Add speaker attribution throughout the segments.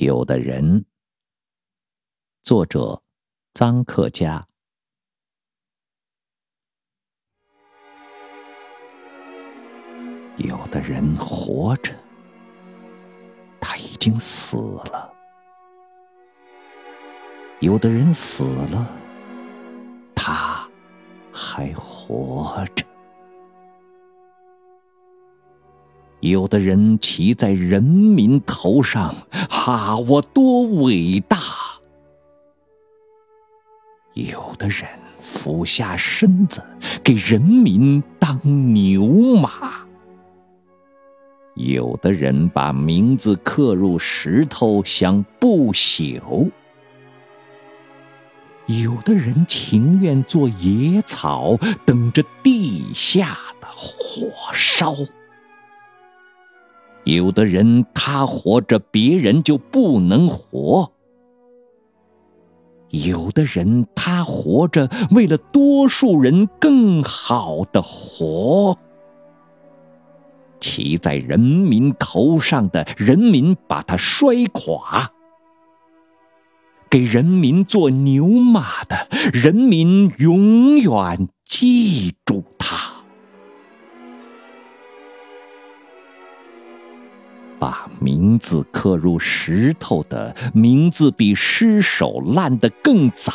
Speaker 1: 有的人，作者臧克家。有的人活着，他已经死了；有的人死了，他还活着。有的人骑在人民头上，哈，我多伟大！有的人俯下身子给人民当牛马，有的人把名字刻入石头想不朽，有的人情愿做野草，等着地下的火烧。有的人他活着，别人就不能活；有的人他活着，为了多数人更好的活。骑在人民头上的人民把他摔垮，给人民做牛马的人民永远记住他。把名字刻入石头的名字，比尸首烂得更早。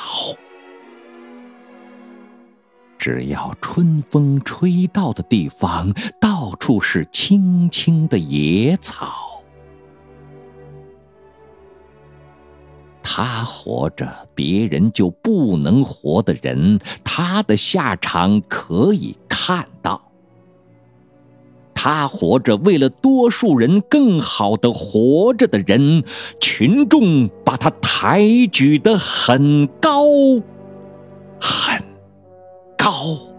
Speaker 1: 只要春风吹到的地方，到处是青青的野草。他活着，别人就不能活的人，他的下场可以看到。他活着，为了多数人更好的活着的人，群众把他抬举的很高，很高。